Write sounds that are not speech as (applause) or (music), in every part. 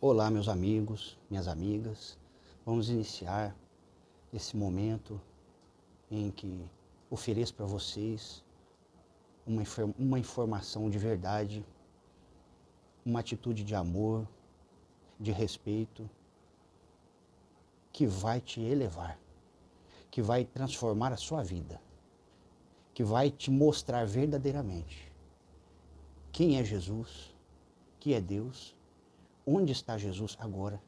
Olá, meus amigos, minhas amigas. Vamos iniciar esse momento em que ofereço para vocês uma, uma informação de verdade, uma atitude de amor, de respeito, que vai te elevar, que vai transformar a sua vida, que vai te mostrar verdadeiramente quem é Jesus, que é Deus onde está Jesus agora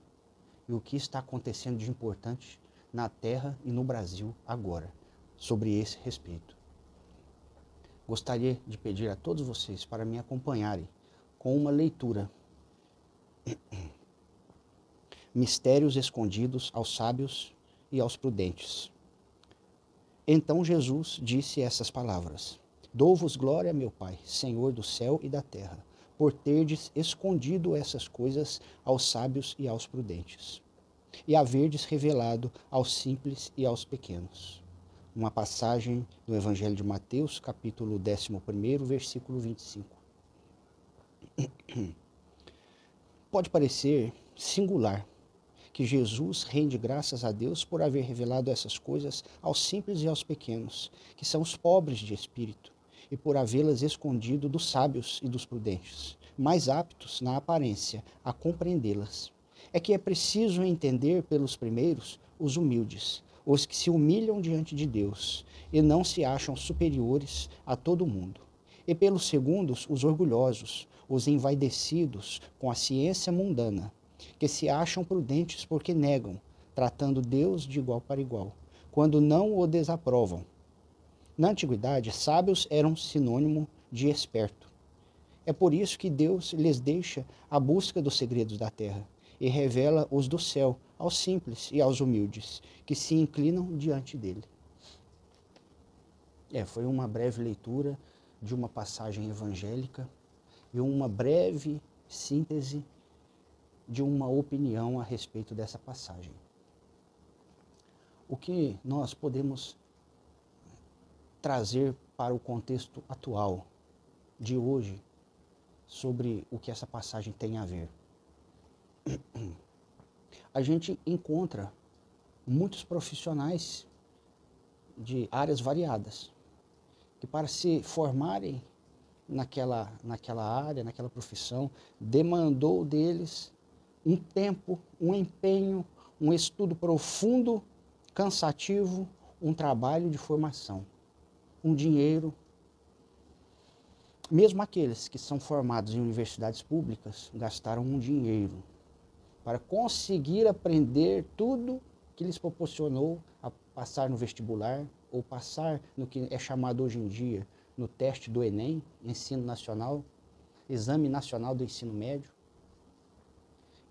e o que está acontecendo de importante na Terra e no Brasil agora, sobre esse respeito. Gostaria de pedir a todos vocês para me acompanharem com uma leitura. (coughs) Mistérios escondidos aos sábios e aos prudentes. Então Jesus disse essas palavras: Dou-vos glória, meu Pai, Senhor do céu e da terra por terdes escondido essas coisas aos sábios e aos prudentes, e haverdes revelado aos simples e aos pequenos. Uma passagem do Evangelho de Mateus, capítulo 11, versículo 25. (clears throat) Pode parecer singular que Jesus rende graças a Deus por haver revelado essas coisas aos simples e aos pequenos, que são os pobres de espírito, e por havê-las escondido dos sábios e dos prudentes, mais aptos na aparência a compreendê-las. É que é preciso entender pelos primeiros os humildes, os que se humilham diante de Deus e não se acham superiores a todo mundo. E pelos segundos, os orgulhosos, os envaidecidos com a ciência mundana, que se acham prudentes porque negam, tratando Deus de igual para igual, quando não o desaprovam, na antiguidade, sábios eram sinônimo de esperto. É por isso que Deus lhes deixa a busca dos segredos da terra e revela os do céu aos simples e aos humildes que se inclinam diante dele. É, foi uma breve leitura de uma passagem evangélica e uma breve síntese de uma opinião a respeito dessa passagem. O que nós podemos trazer para o contexto atual de hoje sobre o que essa passagem tem a ver. (clears throat) A gente encontra muitos profissionais de áreas variadas que para se formarem naquela, naquela área, naquela profissão, demandou deles um tempo, um empenho, um estudo profundo, cansativo, um trabalho de formação um dinheiro. Mesmo aqueles que são formados em universidades públicas gastaram um dinheiro para conseguir aprender tudo que lhes proporcionou a passar no vestibular ou passar no que é chamado hoje em dia no teste do Enem, Ensino Nacional, Exame Nacional do Ensino Médio.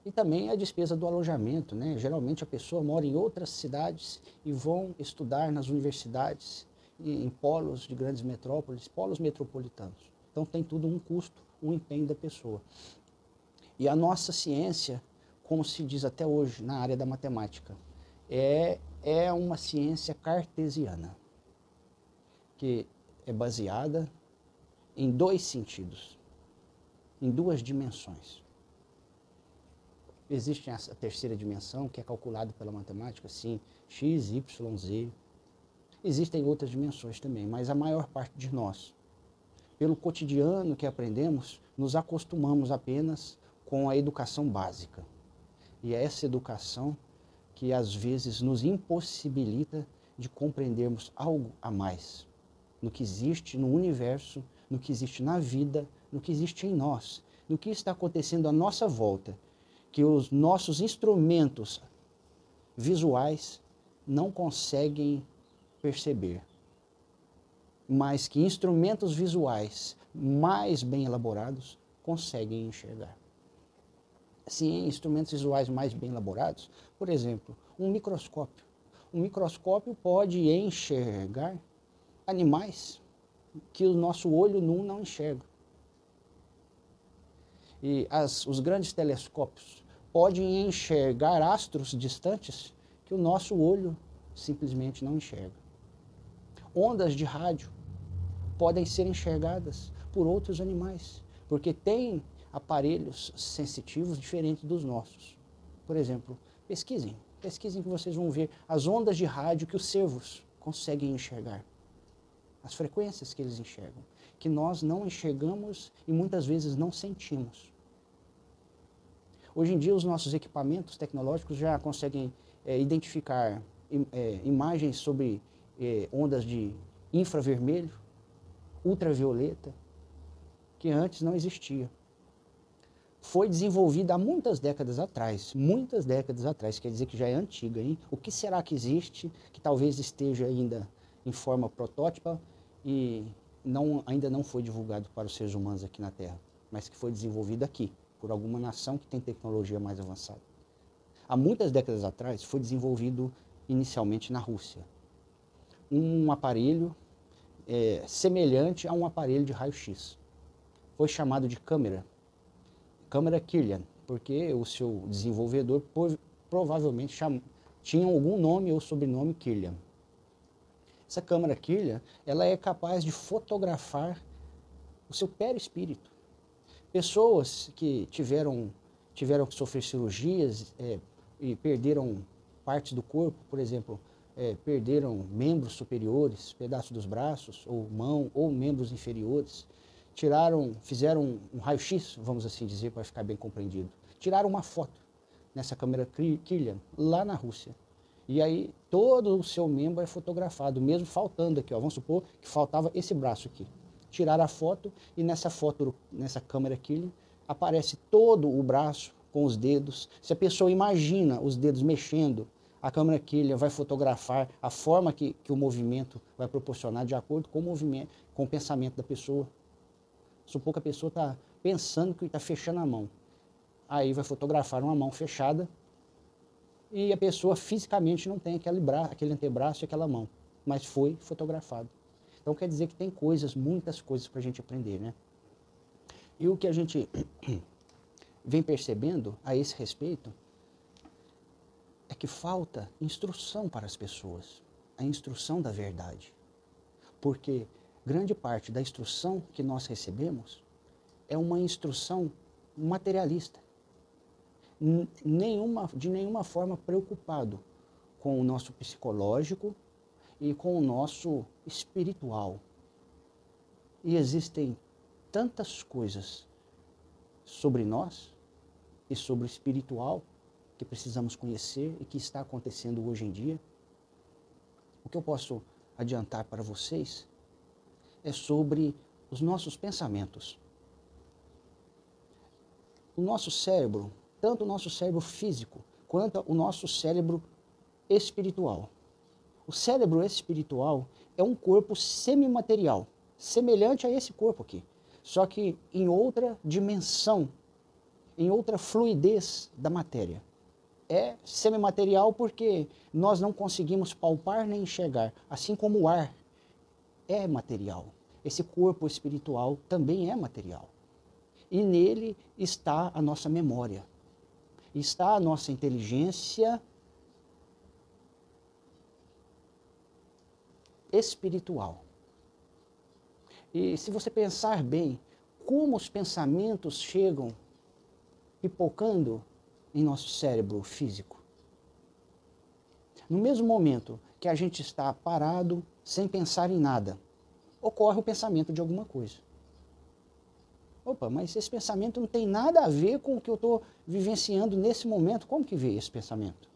E também a despesa do alojamento, né? Geralmente a pessoa mora em outras cidades e vão estudar nas universidades em polos de grandes metrópoles, polos metropolitanos. Então tem tudo um custo, um empenho da pessoa. E a nossa ciência, como se diz até hoje na área da matemática, é, é uma ciência cartesiana, que é baseada em dois sentidos, em duas dimensões. Existe essa terceira dimensão, que é calculada pela matemática, sim, x, y, z, Existem outras dimensões também, mas a maior parte de nós, pelo cotidiano que aprendemos, nos acostumamos apenas com a educação básica. E é essa educação que às vezes nos impossibilita de compreendermos algo a mais no que existe no universo, no que existe na vida, no que existe em nós, no que está acontecendo à nossa volta, que os nossos instrumentos visuais não conseguem perceber, mas que instrumentos visuais mais bem elaborados conseguem enxergar. Sim, instrumentos visuais mais bem elaborados, por exemplo, um microscópio. Um microscópio pode enxergar animais que o nosso olho nu não enxerga. E as, os grandes telescópios podem enxergar astros distantes que o nosso olho simplesmente não enxerga ondas de rádio podem ser enxergadas por outros animais, porque tem aparelhos sensitivos diferentes dos nossos. Por exemplo, pesquisem, pesquisem que vocês vão ver as ondas de rádio que os servos conseguem enxergar, as frequências que eles enxergam, que nós não enxergamos e muitas vezes não sentimos. Hoje em dia, os nossos equipamentos tecnológicos já conseguem é, identificar é, imagens sobre é, ondas de infravermelho, ultravioleta, que antes não existia. Foi desenvolvida há muitas décadas atrás, muitas décadas atrás, quer dizer que já é antiga. Hein? O que será que existe que talvez esteja ainda em forma protótipa e não, ainda não foi divulgado para os seres humanos aqui na Terra, mas que foi desenvolvido aqui, por alguma nação que tem tecnologia mais avançada. Há muitas décadas atrás foi desenvolvido inicialmente na Rússia um aparelho é, semelhante a um aparelho de raio-x. Foi chamado de câmera, câmera Kirlian, porque o seu desenvolvedor provavelmente cham, tinha algum nome ou sobrenome Kirlian. Essa câmera Kirlian, ela é capaz de fotografar o seu perispírito. Pessoas que tiveram, tiveram que sofrer cirurgias é, e perderam partes do corpo, por exemplo, é, perderam membros superiores, pedaços dos braços, ou mão, ou membros inferiores. Tiraram, fizeram um raio-x, vamos assim dizer, para ficar bem compreendido. Tiraram uma foto nessa câmera Kirlian, lá na Rússia. E aí todo o seu membro é fotografado, mesmo faltando aqui. Ó. Vamos supor que faltava esse braço aqui. Tiraram a foto e nessa foto, nessa câmera Kirlian, aparece todo o braço com os dedos. Se a pessoa imagina os dedos mexendo, a câmera Kirlian vai fotografar a forma que, que o movimento vai proporcionar de acordo com o movimento, com o pensamento da pessoa. Supor que a pessoa está pensando que está fechando a mão. Aí vai fotografar uma mão fechada e a pessoa fisicamente não tem aquele, braço, aquele antebraço e aquela mão, mas foi fotografado. Então quer dizer que tem coisas, muitas coisas para a gente aprender, né? E o que a gente (clears throat) vem percebendo a esse respeito é que falta instrução para as pessoas, a instrução da verdade. Porque grande parte da instrução que nós recebemos é uma instrução materialista. Nenhuma, de nenhuma forma preocupado com o nosso psicológico e com o nosso espiritual. E existem tantas coisas sobre nós e sobre o espiritual que precisamos conhecer e que está acontecendo hoje em dia. O que eu posso adiantar para vocês é sobre os nossos pensamentos. O nosso cérebro, tanto o nosso cérebro físico quanto o nosso cérebro espiritual. O cérebro espiritual é um corpo semimaterial, semelhante a esse corpo aqui, só que em outra dimensão, em outra fluidez da matéria é semimaterial porque nós não conseguimos palpar nem enxergar, assim como o ar é material. Esse corpo espiritual também é material. E nele está a nossa memória, está a nossa inteligência espiritual. E se você pensar bem, como os pensamentos chegam pipocando em nosso cérebro físico. No mesmo momento que a gente está parado, sem pensar em nada, ocorre o pensamento de alguma coisa. Opa, mas esse pensamento não tem nada a ver com o que eu estou vivenciando nesse momento. Como que veio esse pensamento?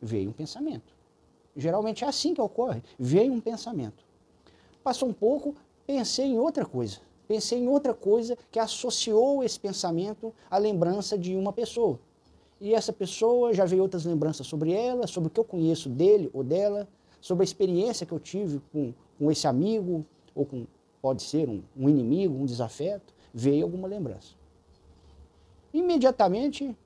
Veio um pensamento. Geralmente é assim que ocorre. Veio um pensamento. Passou um pouco, pensei em outra coisa. Pensei em outra coisa que associou esse pensamento à lembrança de uma pessoa. E essa pessoa já veio outras lembranças sobre ela, sobre o que eu conheço dele ou dela, sobre a experiência que eu tive com, com esse amigo, ou com, pode ser um, um inimigo, um desafeto, veio alguma lembrança. Imediatamente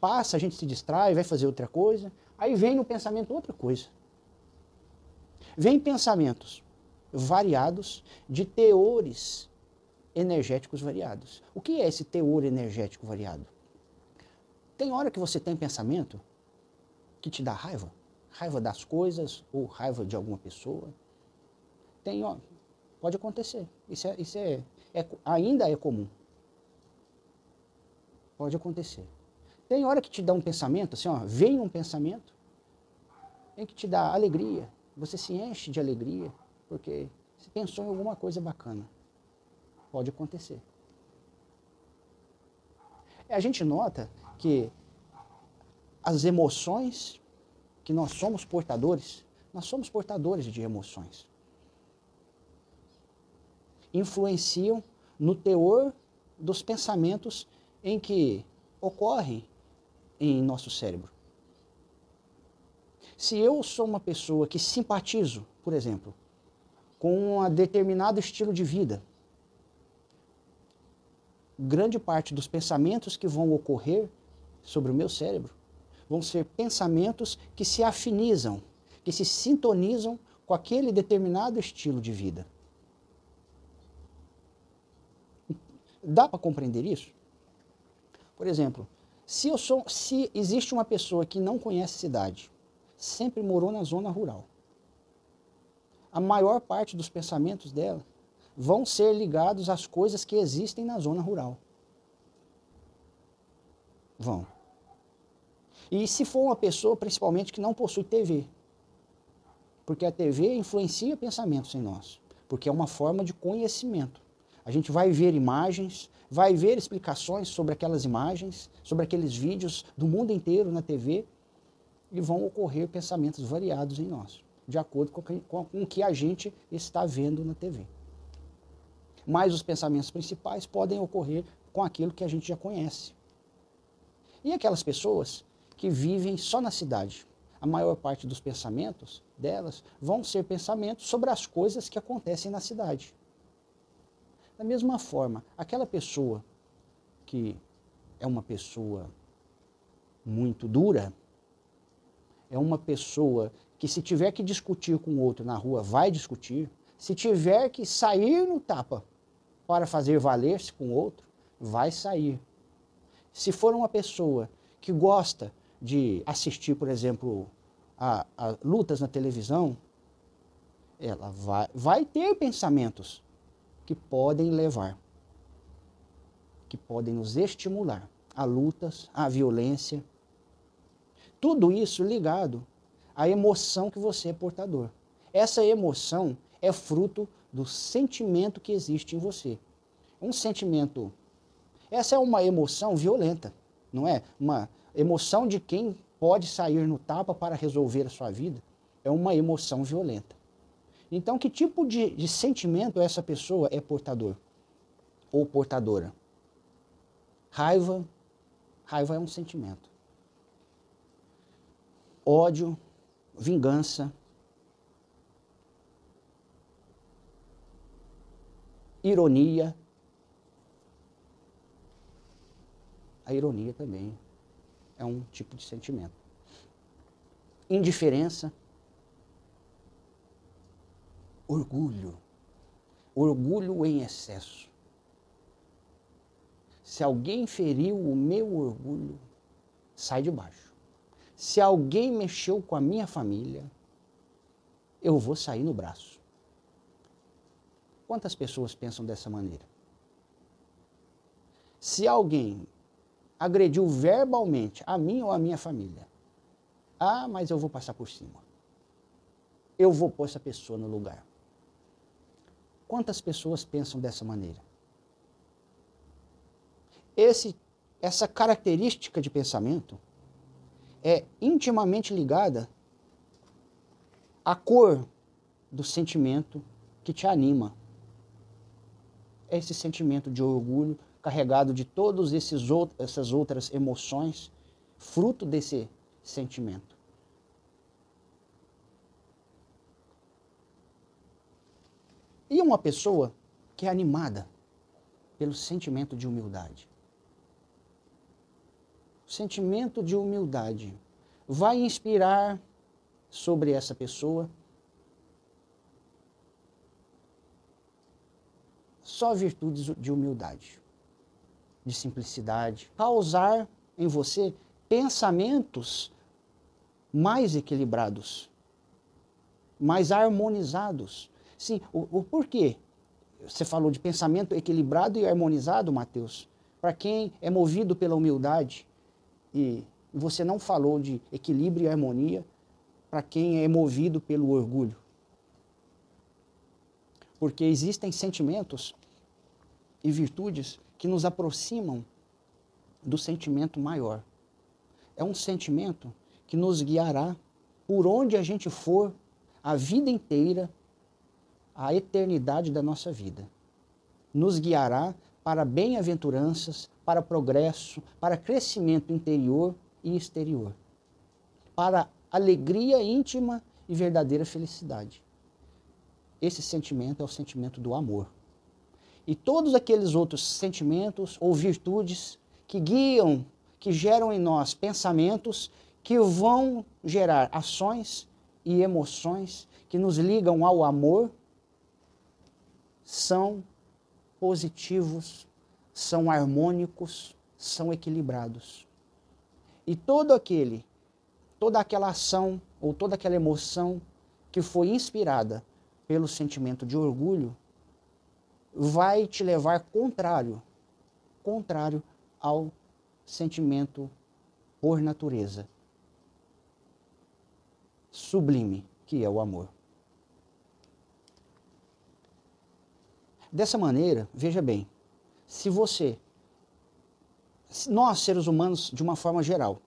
passa, a gente se distrai, vai fazer outra coisa, aí vem no pensamento outra coisa. Vem pensamentos variados de teores energéticos variados. O que é esse teor energético variado? Tem hora que você tem pensamento que te dá raiva, raiva das coisas ou raiva de alguma pessoa. Tem, ó, pode acontecer. Isso, é, isso é, é, ainda é comum. Pode acontecer. Tem hora que te dá um pensamento, assim, ó, vem um pensamento, em que te dá alegria, você se enche de alegria, porque você pensou em alguma coisa bacana. Pode acontecer. A gente nota que as emoções que nós somos portadores, nós somos portadores de emoções. Influenciam no teor dos pensamentos em que ocorrem em nosso cérebro. Se eu sou uma pessoa que simpatizo, por exemplo, com um determinado estilo de vida, grande parte dos pensamentos que vão ocorrer sobre o meu cérebro vão ser pensamentos que se afinizam, que se sintonizam com aquele determinado estilo de vida. Dá para compreender isso? Por exemplo, se, eu sou, se existe uma pessoa que não conhece cidade, sempre morou na zona rural, a maior parte dos pensamentos dela vão ser ligados às coisas que existem na zona rural. Vão. E se for uma pessoa, principalmente, que não possui TV. Porque a TV influencia pensamentos em nós. Porque é uma forma de conhecimento. A gente vai ver imagens, vai ver explicações sobre aquelas imagens, sobre aqueles vídeos do mundo inteiro na TV e vão ocorrer pensamentos variados em nós, de acordo com, o que a gente está vendo na TV. Mas os pensamentos principais podem ocorrer com aquilo que a gente já conhece. E aquelas pessoas que vivem só na cidade. A maior parte dos pensamentos delas vão ser pensamentos sobre as coisas que acontecem na cidade. Da mesma forma, aquela pessoa que é uma pessoa muito dura, é uma pessoa que se tiver que discutir com outro na rua, vai discutir, se tiver que sair no tapa para fazer valer-se com outro, vai sair. Se for uma pessoa que gosta de assistir, por exemplo, a, a lutas na televisão, ela vai, vai ter pensamentos que podem levar, que podem nos estimular a lutas, a violência. Tudo isso ligado à emoção que você é portador. Essa emoção é fruto do sentimento que existe em você. Um sentimento. Essa é uma emoção violenta, não é? Uma emoção de quem pode sair no tapa para resolver a sua vida é uma emoção violenta. Então, que tipo de, de sentimento essa pessoa é portador ou portadora? Raiva. Raiva é um sentimento. Ódio, vingança, ironia. A ironia também é um tipo de sentimento. Indiferença, orgulho, orgulho em excesso. Se alguém feriu o meu orgulho, sai de baixo. Se alguém mexeu com a minha família, eu vou sair no braço. Quantas pessoas pensam dessa maneira? Se alguém agrediu verbalmente a mim ou a minha família. Ah, mas eu vou passar por cima. Eu vou pôr essa pessoa no lugar. Quantas pessoas pensam dessa maneira? Esse, essa característica de pensamento é intimamente ligada à cor do sentimento que te anima. É esse sentimento de orgulho, carregado de todas essas outras emoções, fruto desse sentimento. E uma pessoa que é animada pelo sentimento de humildade. O sentimento de humildade vai inspirar sobre essa pessoa só virtudes de humildade de simplicidade, causar em você pensamentos mais equilibrados, mais harmonizados. Sim, o, o porquê? Você falou de pensamento equilibrado e harmonizado, Mateus. para quem é movido pela humildade, e você não falou de equilíbrio e harmonia, para quem é movido pelo orgulho. Porque existem sentimentos e virtudes que nos aproximam do sentimento maior. É um sentimento que nos guiará por onde a gente for a vida inteira, a eternidade da nossa vida. Nos guiará para bem-aventuranças, para progresso, para crescimento interior e exterior, para alegria íntima e verdadeira felicidade. Esse sentimento é o sentimento do amor. E todos aqueles outros sentimentos ou virtudes que guiam, que geram em nós pensamentos que vão gerar ações e emoções que nos ligam ao amor, são positivos, são harmônicos, são equilibrados. E todo aquele, toda aquela ação ou toda aquela emoção que foi inspirada pelo sentimento de orgulho vai te levar contrário, contrário ao sentimento por natureza sublime, que é o amor. Dessa maneira, veja bem, se você, nós seres humanos de uma forma geral,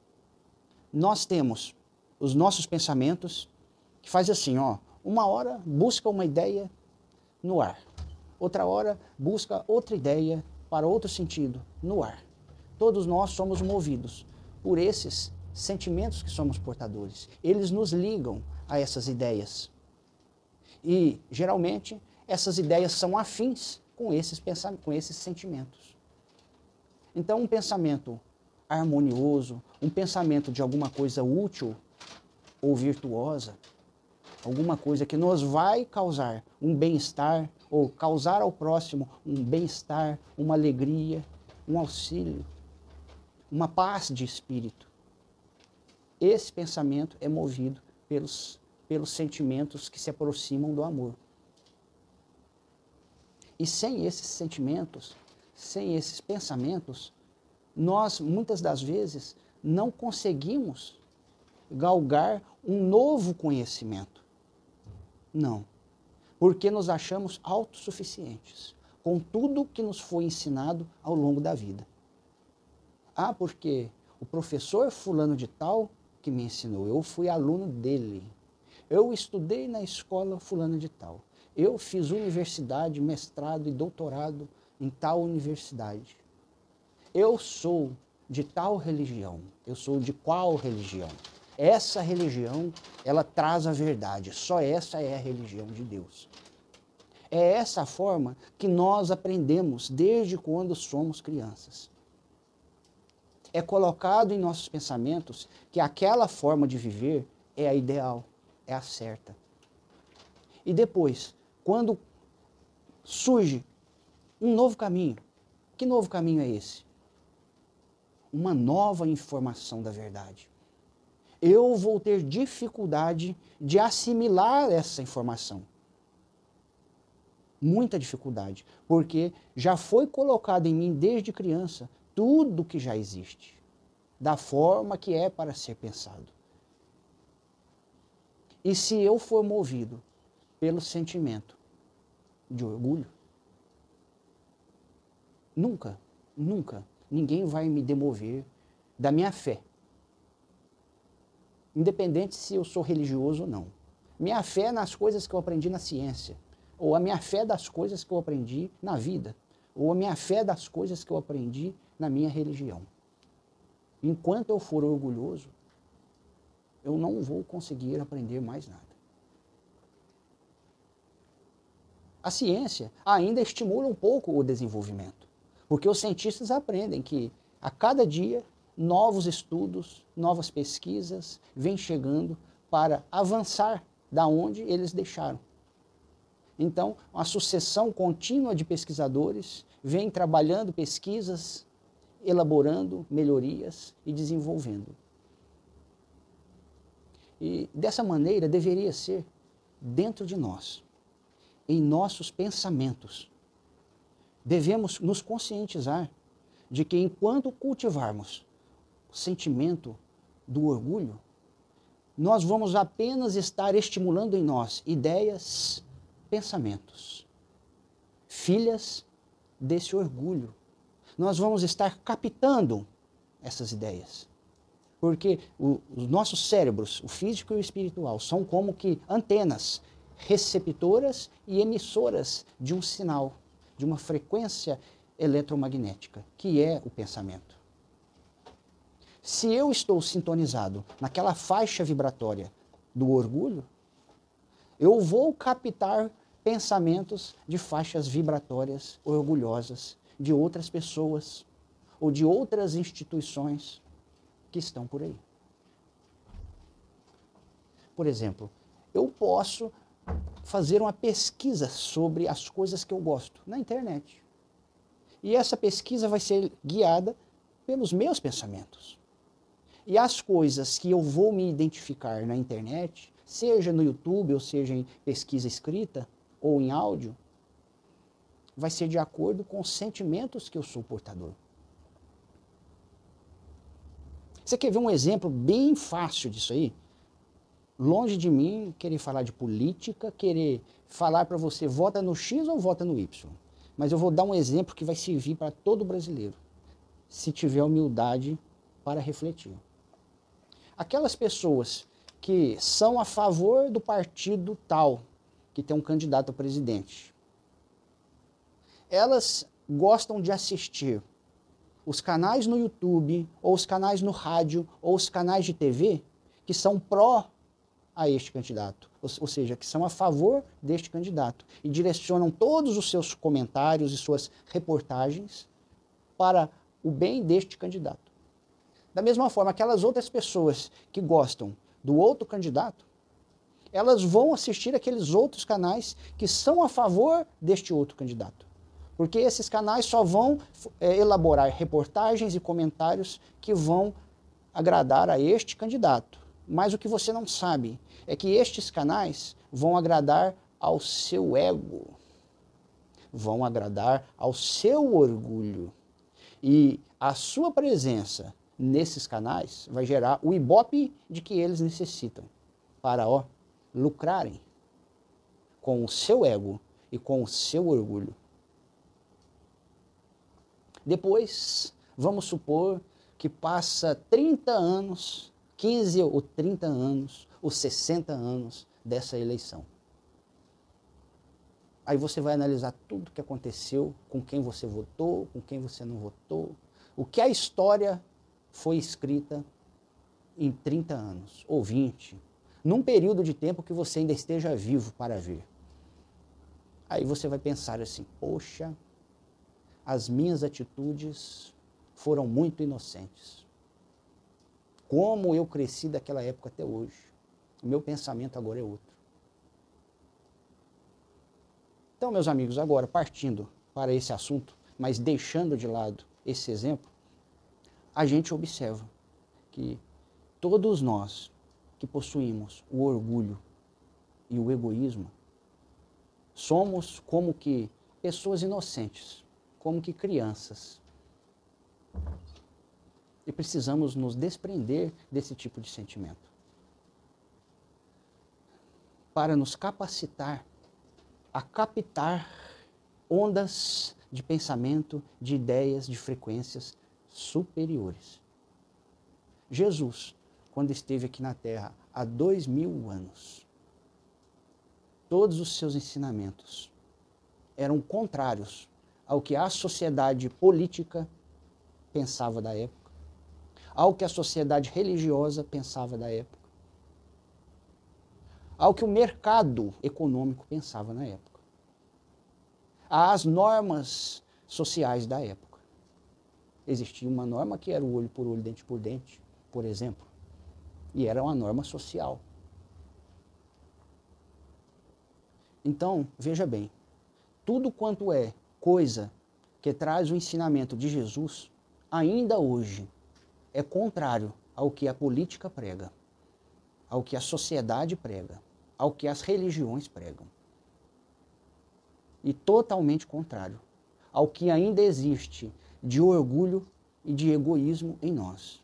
nós temos os nossos pensamentos que faz assim, ó, uma hora busca uma ideia no ar, outra hora busca outra ideia para outro sentido no ar. Todos nós somos movidos por esses sentimentos que somos portadores. Eles nos ligam a essas ideias. E, geralmente, essas ideias são afins com esses, com esses sentimentos. Então, um pensamento harmonioso, um pensamento de alguma coisa útil ou virtuosa, alguma coisa que nos vai causar um bem-estar ou causar ao próximo um bem-estar, uma alegria, um auxílio, uma paz de espírito. Esse pensamento é movido pelos, pelos sentimentos que se aproximam do amor. E sem esses sentimentos, sem esses pensamentos, nós muitas das vezes não conseguimos galgar um novo conhecimento. Não. Porque nos achamos autossuficientes com tudo que nos foi ensinado ao longo da vida. Ah, porque o professor fulano de tal que me ensinou, eu fui aluno dele. Eu estudei na escola fulano de tal. Eu fiz universidade, mestrado e doutorado em tal universidade. Eu sou de tal religião. Eu sou de qual religião? Essa religião, ela traz a verdade. Só essa é a religião de Deus. É essa forma que nós aprendemos desde quando somos crianças é colocado em nossos pensamentos que aquela forma de viver é a ideal, é a certa. E depois, quando surge um novo caminho, que novo caminho é esse? Uma nova informação da verdade. Eu vou ter dificuldade de assimilar essa informação. Muita dificuldade, porque já foi colocado em mim desde criança tudo que já existe, da forma que é para ser pensado. E se eu for movido pelo sentimento de orgulho, nunca, nunca ninguém vai me demover da minha fé. Independente se eu sou religioso ou não. Minha fé nas coisas que eu aprendi na ciência, ou a minha fé das coisas que eu aprendi na vida, ou a minha fé das coisas que eu aprendi na minha religião. Enquanto eu for orgulhoso, eu não vou conseguir aprender mais nada. A ciência ainda estimula um pouco o desenvolvimento, porque os cientistas aprendem que a cada dia novos estudos, novas pesquisas vêm chegando para avançar da onde eles deixaram. Então, uma sucessão contínua de pesquisadores vem trabalhando pesquisas elaborando melhorias e desenvolvendo. E dessa maneira deveria ser dentro de nós, em nossos pensamentos. Devemos nos conscientizar de que enquanto cultivarmos sentimento do orgulho, nós vamos apenas estar estimulando em nós ideias, pensamentos, filhas desse orgulho. Nós vamos estar captando essas ideias. Porque o, os nossos cérebros, o físico e o espiritual, são como que antenas receptoras e emissoras de um sinal, de uma frequência eletromagnética, que é o pensamento. Se eu estou sintonizado naquela faixa vibratória do orgulho, eu vou captar pensamentos de faixas vibratórias orgulhosas de outras pessoas ou de outras instituições que estão por aí. Por exemplo, eu posso fazer uma pesquisa sobre as coisas que eu gosto na internet. E essa pesquisa vai ser guiada pelos meus pensamentos. E as coisas que eu vou me identificar na internet, seja no YouTube, ou seja em pesquisa escrita, ou em áudio, vai ser de acordo com os sentimentos que eu sou portador. Você quer ver um exemplo bem fácil disso aí? Longe de mim querer falar de política, querer falar para você vota no X ou vota no Y. Mas eu vou dar um exemplo que vai servir para todo brasileiro, se tiver humildade para refletir. Aquelas pessoas que são a favor do partido tal, que tem um candidato a presidente, elas gostam de assistir os canais no YouTube, ou os canais no rádio, ou os canais de TV que são pró a este candidato, ou, ou seja, que são a favor deste candidato e direcionam todos os seus comentários e suas reportagens para o bem deste candidato. Da mesma forma, aquelas outras pessoas que gostam do outro candidato, elas vão assistir aqueles outros canais que são a favor deste outro candidato. Porque esses canais só vão é, elaborar reportagens e comentários que vão agradar a este candidato. Mas o que você não sabe é que estes canais vão agradar ao seu ego, vão agradar ao seu orgulho. E a sua presença nesses canais vai gerar o ibope de que eles necessitam para ó, lucrarem com o seu ego e com o seu orgulho. Depois, vamos supor que passa 30 anos 15 ou 30 anos, ou 60 anos dessa eleição. Aí você vai analisar tudo o que aconteceu, com quem você votou, com quem você não votou, o que a história foi escrita em 30 anos, ou 20, num período de tempo que você ainda esteja vivo para ver. Aí você vai pensar assim: poxa, as minhas atitudes foram muito inocentes como eu cresci daquela época até hoje. O meu pensamento agora é outro. Então, meus amigos, agora partindo para esse assunto, mas deixando de lado esse exemplo, a gente observa que todos nós que possuímos o orgulho e o egoísmo, somos como que pessoas inocentes, como que crianças e precisamos nos desprender desse tipo de sentimento. Para nos capacitar a captar ondas de pensamento, de ideias, de frequências superiores. Jesus, quando esteve aqui na Terra há dois mil anos, todos os seus ensinamentos eram contrários ao que a sociedade política pensava da época ao que a sociedade religiosa pensava da época, ao que o mercado econômico pensava na época, às normas sociais da época. Existia uma norma que era o olho por olho, dente por dente, por exemplo, e era uma norma social. Então, veja bem, tudo quanto é coisa que traz o ensinamento de Jesus, ainda hoje é contrário ao que a política prega, ao que a sociedade prega, ao que as religiões pregam. E totalmente contrário ao que ainda existe de orgulho e de egoísmo em nós.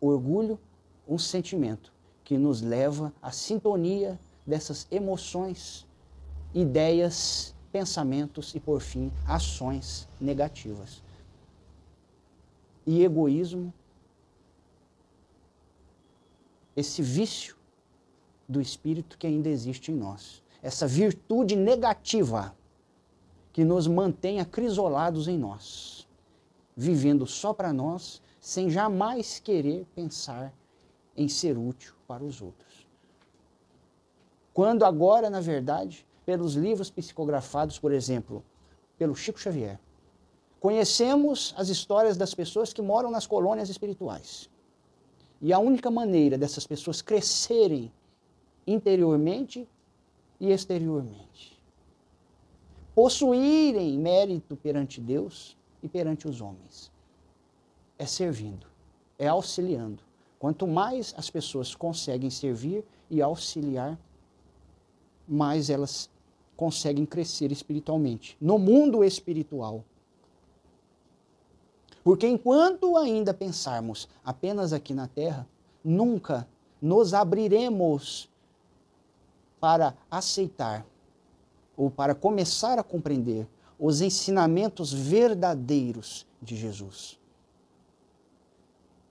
Orgulho, um sentimento que nos leva à sintonia dessas emoções, ideias, pensamentos e, por fim, ações negativas. E egoísmo, esse vício do espírito que ainda existe em nós, essa virtude negativa que nos mantém acrisolados em nós, vivendo só para nós, sem jamais querer pensar em ser útil para os outros. Quando agora, na verdade, pelos livros psicografados, por exemplo, pelo Chico Xavier, conhecemos as histórias das pessoas que moram nas colônias espirituais. E a única maneira dessas pessoas crescerem interiormente e exteriormente, possuírem mérito perante Deus e perante os homens, é servindo, é auxiliando. Quanto mais as pessoas conseguem servir e auxiliar, mais elas conseguem crescer espiritualmente, no mundo espiritual. Porque enquanto ainda pensarmos apenas aqui na terra, nunca nos abriremos para aceitar ou para começar a compreender os ensinamentos verdadeiros de Jesus.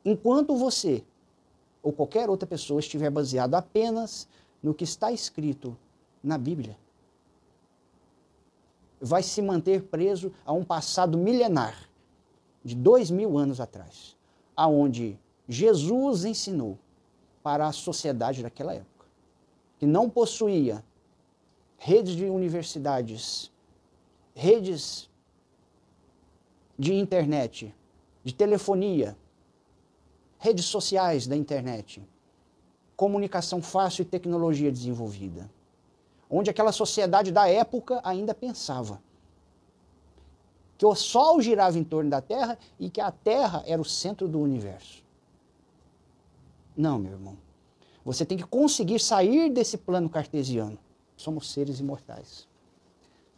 Enquanto você ou qualquer outra pessoa estiver baseado apenas no que está escrito na Bíblia, vai se manter preso a um passado milenar de dois mil anos atrás, aonde Jesus ensinou para a sociedade daquela época que não possuía redes de universidades, redes de internet, de telefonia, redes sociais da internet, comunicação fácil e tecnologia desenvolvida, onde aquela sociedade da época ainda pensava que o Sol girava em torno da Terra e que a Terra era o centro do universo. Não, meu irmão. Você tem que conseguir sair desse plano cartesiano. Somos seres imortais.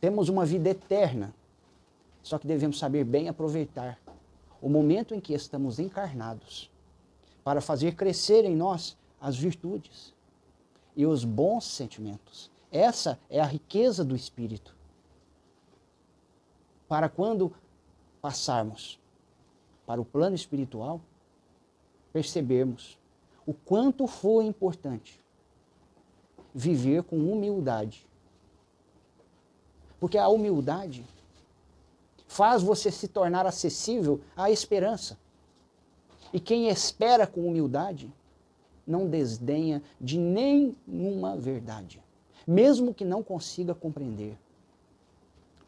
Temos uma vida eterna. Só que devemos saber bem aproveitar o momento em que estamos encarnados para fazer crescer em nós as virtudes e os bons sentimentos. Essa é a riqueza do espírito. Para quando passarmos para o plano espiritual, percebermos o quanto foi importante viver com humildade. Porque a humildade faz você se tornar acessível à esperança. E quem espera com humildade não desdenha de nenhuma verdade, mesmo que não consiga compreender.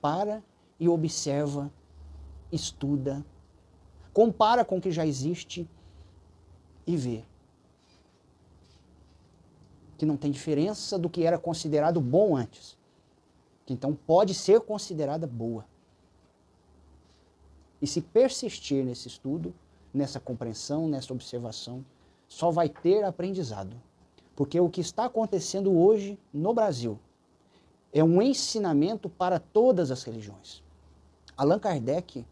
Para e observa, estuda, compara com o que já existe e vê que não tem diferença do que era considerado bom antes. Que então pode ser considerada boa. E se persistir nesse estudo, nessa compreensão, nessa observação, só vai ter aprendizado. Porque o que está acontecendo hoje no Brasil é um ensinamento para todas as religiões. Allan Kardec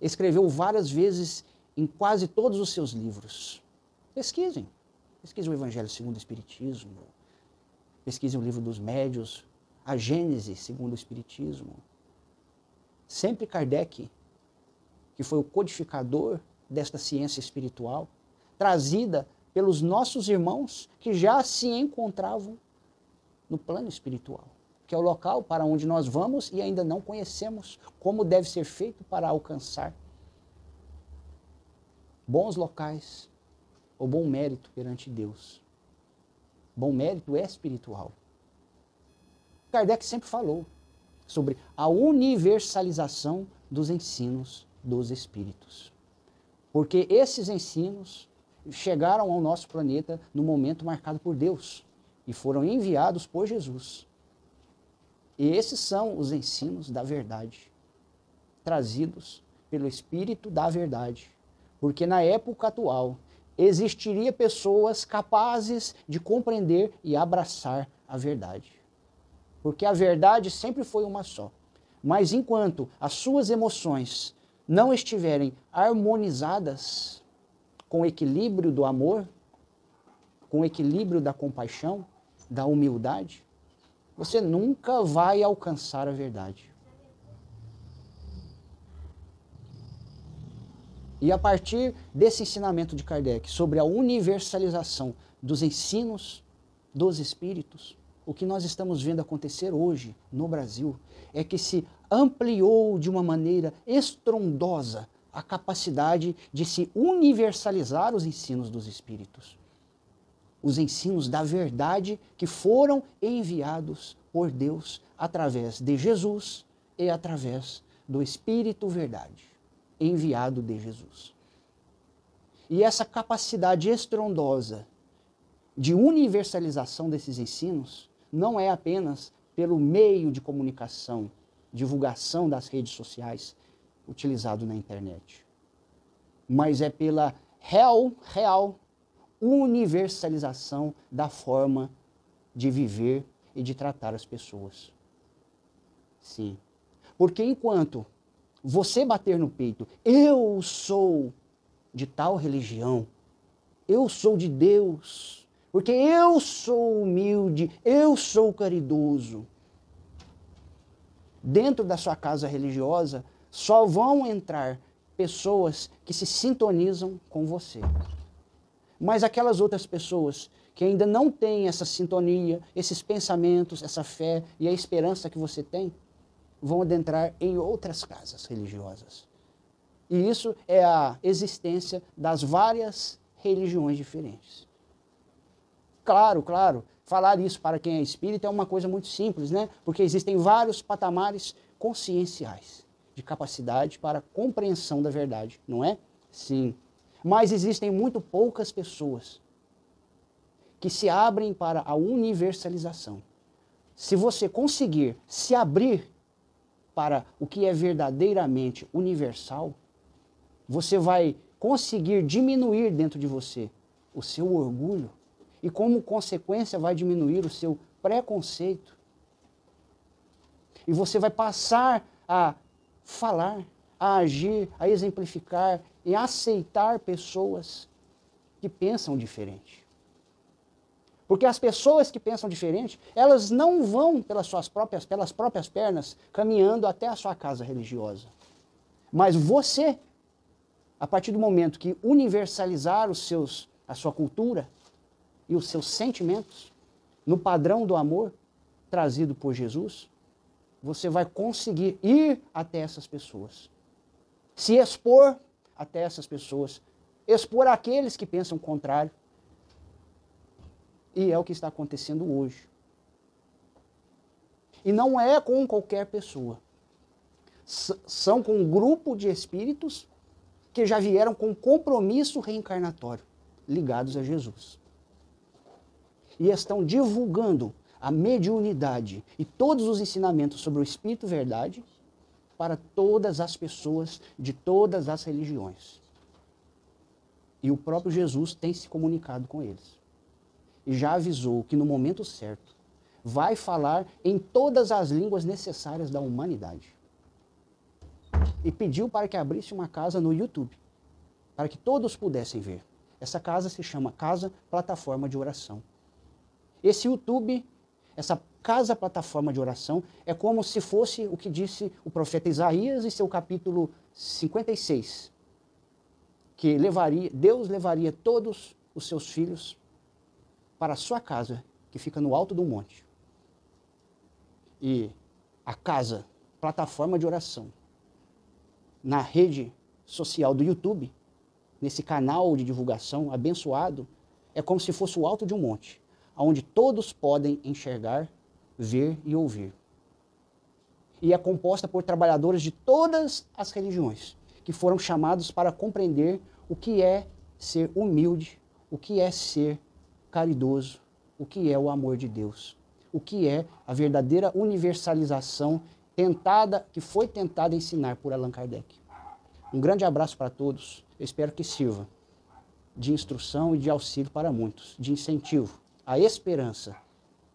escreveu várias vezes em quase todos os seus livros. Pesquisem. Pesquise o Evangelho segundo o Espiritismo. Pesquise o livro dos médios, a Gênese segundo o Espiritismo. Sempre Kardec, que foi o codificador desta ciência espiritual, trazida pelos nossos irmãos que já se encontravam no plano espiritual, que é o local para onde nós vamos e ainda não conhecemos como deve ser feito para alcançar bons locais, ou bom mérito perante Deus. Bom mérito é espiritual. Kardec sempre falou sobre a universalização dos ensinos dos espíritos. Porque esses ensinos chegaram ao nosso planeta no momento marcado por Deus e foram enviados por Jesus. E esses são os ensinos da verdade, trazidos pelo Espírito da verdade. Porque na época atual, existiria pessoas capazes de compreender e abraçar a verdade. Porque a verdade sempre foi uma só. Mas enquanto as suas emoções não estiverem harmonizadas com o equilíbrio do amor, com o equilíbrio da compaixão, da humildade, você nunca vai alcançar a verdade. E a partir desse ensinamento de Kardec sobre a universalização dos ensinos dos espíritos, o que nós estamos vendo acontecer hoje no Brasil é que se ampliou de uma maneira estrondosa a capacidade de se universalizar os ensinos dos espíritos. Os ensinos da verdade que foram enviados por Deus através de Jesus e através do Espírito Verdade, enviado de Jesus. E essa capacidade estrondosa de universalização desses ensinos não é apenas pelo meio de comunicação, divulgação das redes sociais utilizado na internet, mas é pela real, real universalização da forma de viver e de tratar as pessoas. Sim. Porque enquanto você bater no peito, eu sou de tal religião, eu sou de Deus, porque eu sou humilde, eu sou caridoso. Dentro da sua casa religiosa só vão entrar pessoas que se sintonizam com você. Mas aquelas outras pessoas que ainda não têm essa sintonia, esses pensamentos, essa fé e a esperança que você tem, vão adentrar em outras casas religiosas. E isso é a existência das várias religiões diferentes. Claro, claro. Falar isso para quem é espírita é uma coisa muito simples, né? Porque existem vários patamares conscienciais de capacidade para compreensão da verdade, não é? Sim. Mas existem muito poucas pessoas que se abrem para a universalização. Se você conseguir se abrir para o que é verdadeiramente universal, você vai conseguir diminuir dentro de você o seu orgulho, e, como consequência, vai diminuir o seu preconceito. E você vai passar a falar, a agir, a exemplificar e aceitar pessoas que pensam diferente. Porque as pessoas que pensam diferente, elas não vão pelas suas próprias, pelas próprias pernas caminhando até a sua casa religiosa. Mas você, a partir do momento que universalizar os seus, a sua cultura, e os seus sentimentos no padrão do amor trazido por Jesus, você vai conseguir ir até essas pessoas. Se expor até essas pessoas. Expor aqueles que pensam o contrário. E é o que está acontecendo hoje. E não é com qualquer pessoa. S são com um grupo de espíritos que já vieram com compromisso reencarnatório ligados a Jesus e estão divulgando a mediunidade e todos os ensinamentos sobre o Espírito Verdade para todas as pessoas de todas as religiões. E o próprio Jesus tem se comunicado com eles. E já avisou que no momento certo vai falar em todas as línguas necessárias da humanidade. E pediu para que abrisse uma casa no YouTube, para que todos pudessem ver. Essa casa se chama Casa Plataforma de Oração. Esse YouTube, essa casa plataforma de oração, é como se fosse o que disse o profeta Isaías em seu capítulo 56, que levaria, Deus levaria todos os seus filhos para a sua casa, que fica no alto do monte. E a casa, plataforma de oração, na rede social do YouTube, nesse canal de divulgação abençoado, é como se fosse o alto de um monte onde todos podem enxergar, ver e ouvir. E é composta por trabalhadores de todas as religiões, que foram chamados para compreender o que é ser humilde, o que é ser caridoso, o que é o amor de Deus, o que é a verdadeira universalização tentada, que foi tentada ensinar por Allan Kardec. Um grande abraço para todos. Eu espero que sirva de instrução e de auxílio para muitos, de incentivo a esperança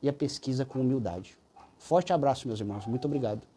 e a pesquisa com humildade. Forte abraço, meus irmãos. Muito obrigado.